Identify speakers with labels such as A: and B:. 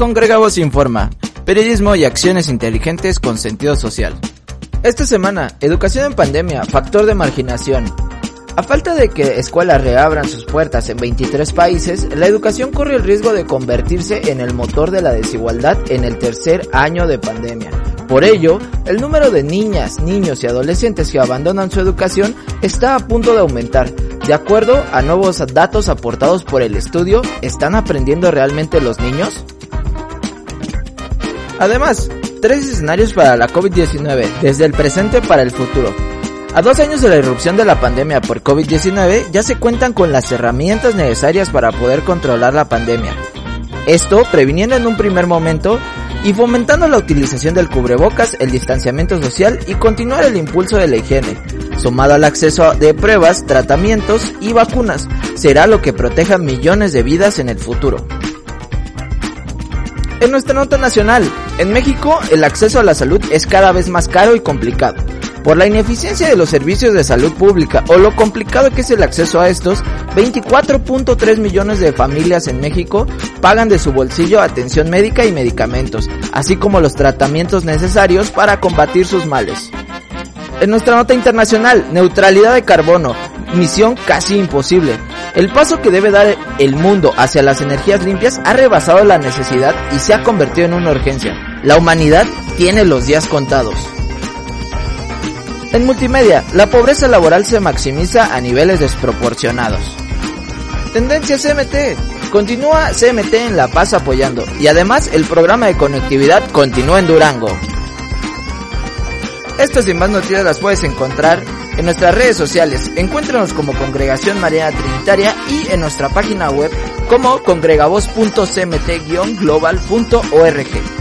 A: Congregamos informa. Periodismo y acciones inteligentes con sentido social. Esta semana, educación en pandemia, factor de marginación. A falta de que escuelas reabran sus puertas en 23 países, la educación corre el riesgo de convertirse en el motor de la desigualdad en el tercer año de pandemia. Por ello, el número de niñas, niños y adolescentes que abandonan su educación está a punto de aumentar. De acuerdo a nuevos datos aportados por el estudio, ¿están aprendiendo realmente los niños? Además, tres escenarios para la COVID-19, desde el presente para el futuro. A dos años de la irrupción de la pandemia por COVID-19 ya se cuentan con las herramientas necesarias para poder controlar la pandemia. Esto previniendo en un primer momento y fomentando la utilización del cubrebocas, el distanciamiento social y continuar el impulso de la higiene, sumado al acceso de pruebas, tratamientos y vacunas, será lo que proteja millones de vidas en el futuro. En nuestra nota nacional, en México el acceso a la salud es cada vez más caro y complicado. Por la ineficiencia de los servicios de salud pública o lo complicado que es el acceso a estos, 24.3 millones de familias en México pagan de su bolsillo atención médica y medicamentos, así como los tratamientos necesarios para combatir sus males. En nuestra nota internacional, neutralidad de carbono, misión casi imposible. El paso que debe dar el mundo hacia las energías limpias ha rebasado la necesidad y se ha convertido en una urgencia. La humanidad tiene los días contados. En multimedia, la pobreza laboral se maximiza a niveles desproporcionados. Tendencia CMT. Continúa CMT en La Paz apoyando y además el programa de conectividad continúa en Durango. Estas y más noticias las puedes encontrar en nuestras redes sociales. Encuéntranos como Congregación Mariana Trinitaria y en nuestra página web como congregavoz.cmt-global.org.